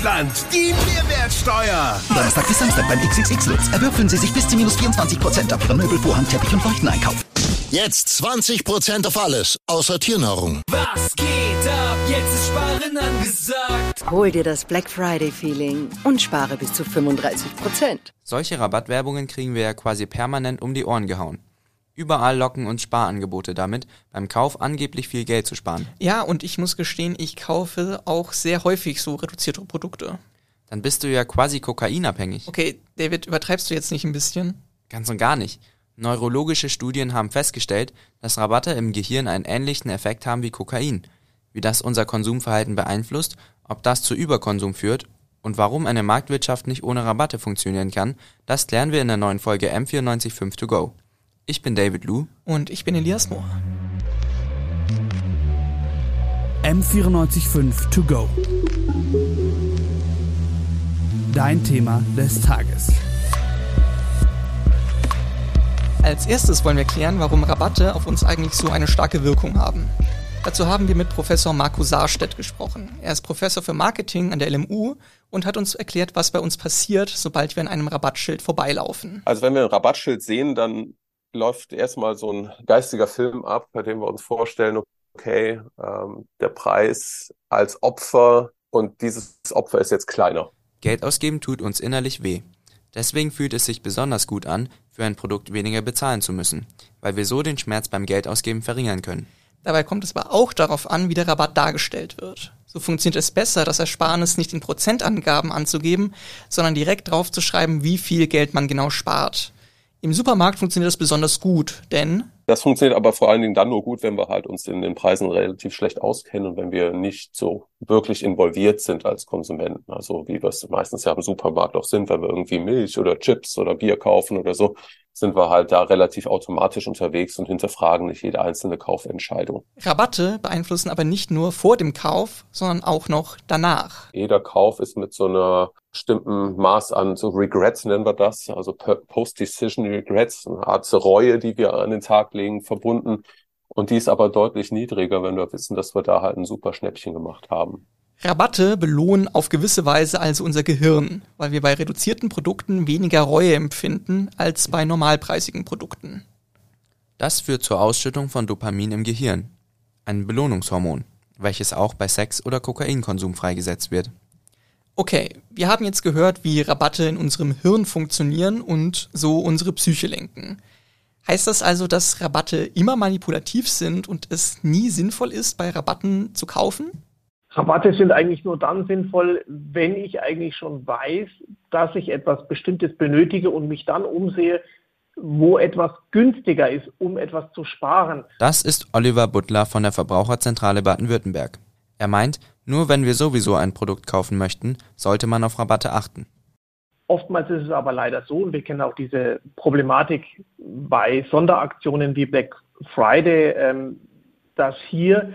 Deutschland die Mehrwertsteuer. Donnerstag bis Samstag beim XXX Lutz. Erwürfeln Sie sich bis zu minus 24% auf Ihren Möbel, Vorhang, Teppich und Leuchteneinkauf. Jetzt 20% auf alles, außer Tiernahrung. Was geht ab? Jetzt ist Sparen angesagt. Hol dir das Black Friday Feeling und spare bis zu 35 Prozent. Solche Rabattwerbungen kriegen wir ja quasi permanent um die Ohren gehauen. Überall locken uns Sparangebote damit, beim Kauf angeblich viel Geld zu sparen. Ja, und ich muss gestehen, ich kaufe auch sehr häufig so reduzierte Produkte. Dann bist du ja quasi kokainabhängig. Okay, David, übertreibst du jetzt nicht ein bisschen? Ganz und gar nicht. Neurologische Studien haben festgestellt, dass Rabatte im Gehirn einen ähnlichen Effekt haben wie Kokain. Wie das unser Konsumverhalten beeinflusst, ob das zu Überkonsum führt und warum eine Marktwirtschaft nicht ohne Rabatte funktionieren kann, das klären wir in der neuen Folge M945 To Go. Ich bin David Lu. Und ich bin Elias Mohr. M945 To Go. Dein Thema des Tages. Als erstes wollen wir klären, warum Rabatte auf uns eigentlich so eine starke Wirkung haben. Dazu haben wir mit Professor Marco Saarstedt gesprochen. Er ist Professor für Marketing an der LMU und hat uns erklärt, was bei uns passiert, sobald wir an einem Rabattschild vorbeilaufen. Also wenn wir ein Rabattschild sehen, dann läuft erstmal so ein geistiger Film ab, bei dem wir uns vorstellen, okay, ähm, der Preis als Opfer und dieses Opfer ist jetzt kleiner. Geld ausgeben tut uns innerlich weh. Deswegen fühlt es sich besonders gut an, für ein Produkt weniger bezahlen zu müssen, weil wir so den Schmerz beim Geldausgeben verringern können. Dabei kommt es aber auch darauf an, wie der Rabatt dargestellt wird. So funktioniert es besser, das Ersparnis nicht in Prozentangaben anzugeben, sondern direkt draufzuschreiben, wie viel Geld man genau spart. Im Supermarkt funktioniert das besonders gut, denn das funktioniert aber vor allen Dingen dann nur gut, wenn wir halt uns in den Preisen relativ schlecht auskennen und wenn wir nicht so wirklich involviert sind als Konsumenten. Also wie wir es meistens ja im Supermarkt auch sind, wenn wir irgendwie Milch oder Chips oder Bier kaufen oder so, sind wir halt da relativ automatisch unterwegs und hinterfragen nicht jede einzelne Kaufentscheidung. Rabatte beeinflussen aber nicht nur vor dem Kauf, sondern auch noch danach. Jeder Kauf ist mit so einer bestimmten Maß an so Regrets nennen wir das, also Post-Decision Regrets, eine Art Reue, die wir an den Tag legen, verbunden. Und die ist aber deutlich niedriger, wenn wir wissen, dass wir da halt ein super Schnäppchen gemacht haben. Rabatte belohnen auf gewisse Weise also unser Gehirn, weil wir bei reduzierten Produkten weniger Reue empfinden als bei normalpreisigen Produkten. Das führt zur Ausschüttung von Dopamin im Gehirn, ein Belohnungshormon, welches auch bei Sex oder Kokainkonsum freigesetzt wird. Okay, wir haben jetzt gehört, wie Rabatte in unserem Hirn funktionieren und so unsere Psyche lenken. Heißt das also, dass Rabatte immer manipulativ sind und es nie sinnvoll ist, bei Rabatten zu kaufen? Rabatte sind eigentlich nur dann sinnvoll, wenn ich eigentlich schon weiß, dass ich etwas Bestimmtes benötige und mich dann umsehe, wo etwas günstiger ist, um etwas zu sparen. Das ist Oliver Butler von der Verbraucherzentrale Baden-Württemberg. Er meint, nur wenn wir sowieso ein Produkt kaufen möchten, sollte man auf Rabatte achten. Oftmals ist es aber leider so, und wir kennen auch diese Problematik bei Sonderaktionen wie Black Friday, ähm, dass hier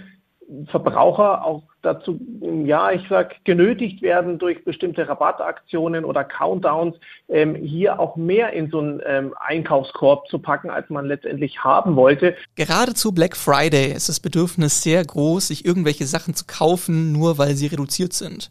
Verbraucher auch dazu, ja, ich sag, genötigt werden durch bestimmte Rabattaktionen oder Countdowns, ähm, hier auch mehr in so einen ähm, Einkaufskorb zu packen, als man letztendlich haben wollte. Gerade zu Black Friday ist das Bedürfnis sehr groß, sich irgendwelche Sachen zu kaufen, nur weil sie reduziert sind.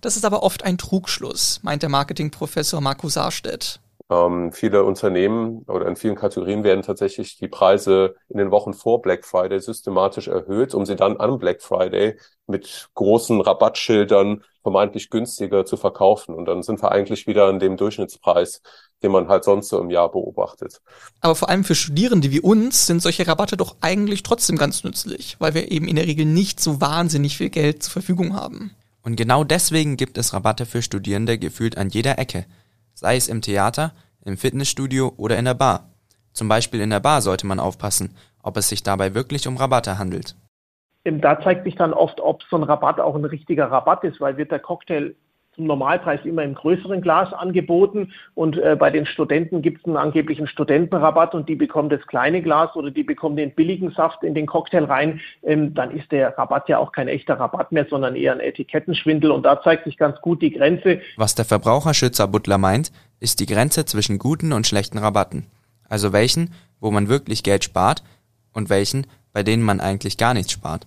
Das ist aber oft ein Trugschluss, meint der Marketingprofessor Markus Saarstedt. Ähm, viele Unternehmen oder in vielen Kategorien werden tatsächlich die Preise in den Wochen vor Black Friday systematisch erhöht, um sie dann am Black Friday mit großen Rabattschildern vermeintlich günstiger zu verkaufen. Und dann sind wir eigentlich wieder an dem Durchschnittspreis, den man halt sonst so im Jahr beobachtet. Aber vor allem für Studierende wie uns sind solche Rabatte doch eigentlich trotzdem ganz nützlich, weil wir eben in der Regel nicht so wahnsinnig viel Geld zur Verfügung haben. Und genau deswegen gibt es Rabatte für Studierende gefühlt an jeder Ecke sei es im Theater, im Fitnessstudio oder in der Bar. Zum Beispiel in der Bar sollte man aufpassen, ob es sich dabei wirklich um Rabatte handelt. Da zeigt sich dann oft, ob so ein Rabatt auch ein richtiger Rabatt ist, weil wird der Cocktail zum Normalpreis immer im größeren Glas angeboten und äh, bei den Studenten gibt es einen angeblichen Studentenrabatt und die bekommen das kleine Glas oder die bekommen den billigen Saft in den Cocktail rein, ähm, dann ist der Rabatt ja auch kein echter Rabatt mehr, sondern eher ein Etikettenschwindel und da zeigt sich ganz gut die Grenze. Was der Verbraucherschützer Butler meint, ist die Grenze zwischen guten und schlechten Rabatten. Also welchen, wo man wirklich Geld spart und welchen, bei denen man eigentlich gar nichts spart.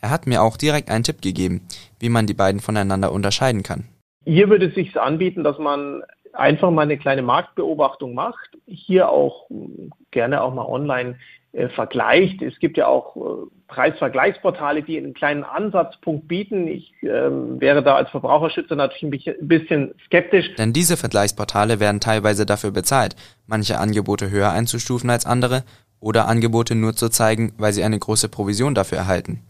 Er hat mir auch direkt einen Tipp gegeben, wie man die beiden voneinander unterscheiden kann. Hier würde es sich anbieten, dass man einfach mal eine kleine Marktbeobachtung macht, hier auch gerne auch mal online äh, vergleicht. Es gibt ja auch äh, Preisvergleichsportale, die einen kleinen Ansatzpunkt bieten. Ich äh, wäre da als Verbraucherschützer natürlich ein bisschen skeptisch. Denn diese Vergleichsportale werden teilweise dafür bezahlt, manche Angebote höher einzustufen als andere oder Angebote nur zu zeigen, weil sie eine große Provision dafür erhalten.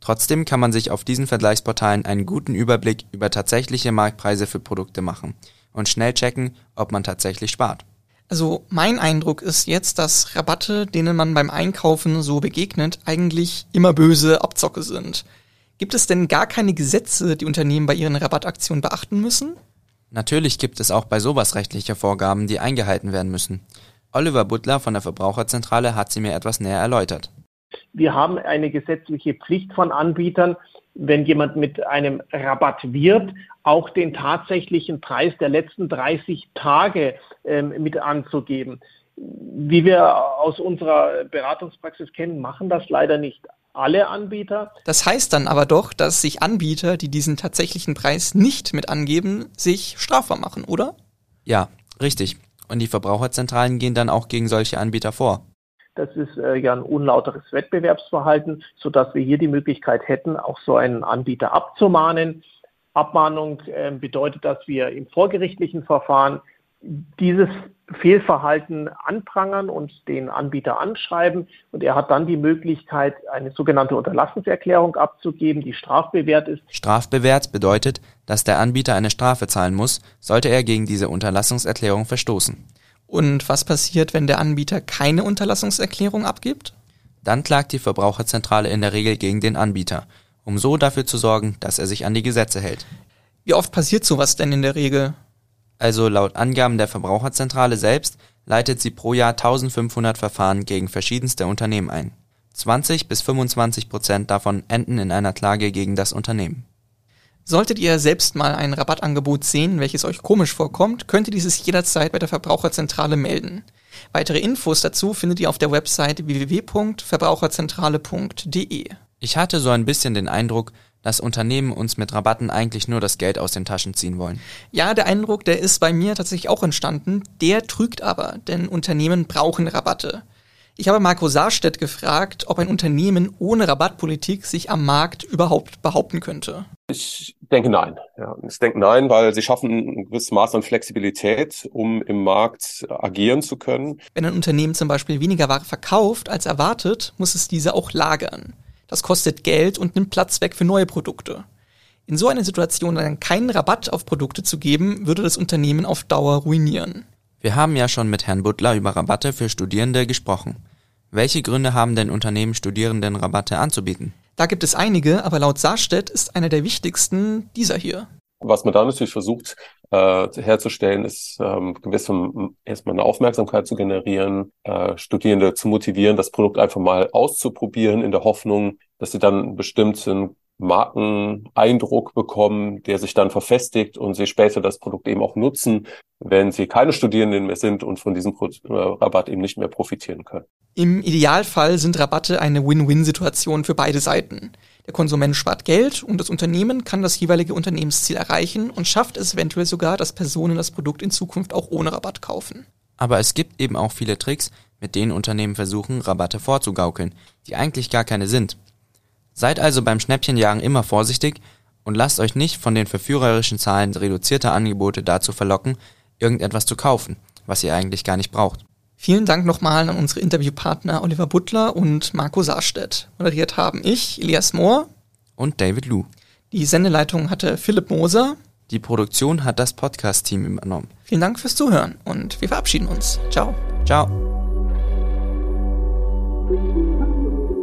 Trotzdem kann man sich auf diesen Vergleichsportalen einen guten Überblick über tatsächliche Marktpreise für Produkte machen und schnell checken, ob man tatsächlich spart. Also mein Eindruck ist jetzt, dass Rabatte, denen man beim Einkaufen so begegnet, eigentlich immer böse Abzocke sind. Gibt es denn gar keine Gesetze, die Unternehmen bei ihren Rabattaktionen beachten müssen? Natürlich gibt es auch bei sowas rechtliche Vorgaben, die eingehalten werden müssen. Oliver Butler von der Verbraucherzentrale hat sie mir etwas näher erläutert. Wir haben eine gesetzliche Pflicht von Anbietern, wenn jemand mit einem Rabatt wirbt, auch den tatsächlichen Preis der letzten 30 Tage ähm, mit anzugeben. Wie wir aus unserer Beratungspraxis kennen, machen das leider nicht alle Anbieter. Das heißt dann aber doch, dass sich Anbieter, die diesen tatsächlichen Preis nicht mit angeben, sich strafbar machen, oder? Ja, richtig. Und die Verbraucherzentralen gehen dann auch gegen solche Anbieter vor. Das ist äh, ja ein unlauteres Wettbewerbsverhalten, sodass wir hier die Möglichkeit hätten, auch so einen Anbieter abzumahnen. Abmahnung äh, bedeutet, dass wir im vorgerichtlichen Verfahren dieses Fehlverhalten anprangern und den Anbieter anschreiben. Und er hat dann die Möglichkeit, eine sogenannte Unterlassungserklärung abzugeben, die strafbewehrt ist. Strafbewehrt bedeutet, dass der Anbieter eine Strafe zahlen muss, sollte er gegen diese Unterlassungserklärung verstoßen. Und was passiert, wenn der Anbieter keine Unterlassungserklärung abgibt? Dann klagt die Verbraucherzentrale in der Regel gegen den Anbieter, um so dafür zu sorgen, dass er sich an die Gesetze hält. Wie oft passiert sowas denn in der Regel? Also laut Angaben der Verbraucherzentrale selbst leitet sie pro Jahr 1500 Verfahren gegen verschiedenste Unternehmen ein. 20 bis 25 Prozent davon enden in einer Klage gegen das Unternehmen. Solltet ihr selbst mal ein Rabattangebot sehen, welches euch komisch vorkommt, könnt ihr dieses jederzeit bei der Verbraucherzentrale melden. Weitere Infos dazu findet ihr auf der Website www.verbraucherzentrale.de. Ich hatte so ein bisschen den Eindruck, dass Unternehmen uns mit Rabatten eigentlich nur das Geld aus den Taschen ziehen wollen. Ja, der Eindruck, der ist bei mir tatsächlich auch entstanden. Der trügt aber, denn Unternehmen brauchen Rabatte. Ich habe Marco Saarstedt gefragt, ob ein Unternehmen ohne Rabattpolitik sich am Markt überhaupt behaupten könnte. Ich denke nein. Ja, ich denke nein, weil sie schaffen ein gewisses Maß an Flexibilität, um im Markt agieren zu können. Wenn ein Unternehmen zum Beispiel weniger Ware verkauft als erwartet, muss es diese auch lagern. Das kostet Geld und nimmt Platz weg für neue Produkte. In so einer Situation dann keinen Rabatt auf Produkte zu geben, würde das Unternehmen auf Dauer ruinieren. Wir haben ja schon mit Herrn Butler über Rabatte für Studierende gesprochen. Welche Gründe haben denn Unternehmen Studierenden Rabatte anzubieten? Da gibt es einige, aber laut Saarstedt ist einer der wichtigsten dieser hier. Was man da natürlich versucht äh, herzustellen, ist ähm, gewissem erstmal eine Aufmerksamkeit zu generieren, äh, Studierende zu motivieren, das Produkt einfach mal auszuprobieren, in der Hoffnung, dass sie dann einen bestimmten Markeneindruck bekommen, der sich dann verfestigt und sie später das Produkt eben auch nutzen, wenn sie keine Studierenden mehr sind und von diesem äh, Rabatt eben nicht mehr profitieren können. Im Idealfall sind Rabatte eine Win-Win-Situation für beide Seiten. Der Konsument spart Geld und das Unternehmen kann das jeweilige Unternehmensziel erreichen und schafft es eventuell sogar, dass Personen das Produkt in Zukunft auch ohne Rabatt kaufen. Aber es gibt eben auch viele Tricks, mit denen Unternehmen versuchen, Rabatte vorzugaukeln, die eigentlich gar keine sind. Seid also beim Schnäppchenjagen immer vorsichtig und lasst euch nicht von den verführerischen Zahlen reduzierter Angebote dazu verlocken, irgendetwas zu kaufen, was ihr eigentlich gar nicht braucht. Vielen Dank nochmal an unsere Interviewpartner Oliver Butler und Marco Saarstedt. Moderiert haben ich, Elias Mohr und David Lu. Die Sendeleitung hatte Philipp Moser. Die Produktion hat das Podcast-Team übernommen. Vielen Dank fürs Zuhören und wir verabschieden uns. Ciao. Ciao.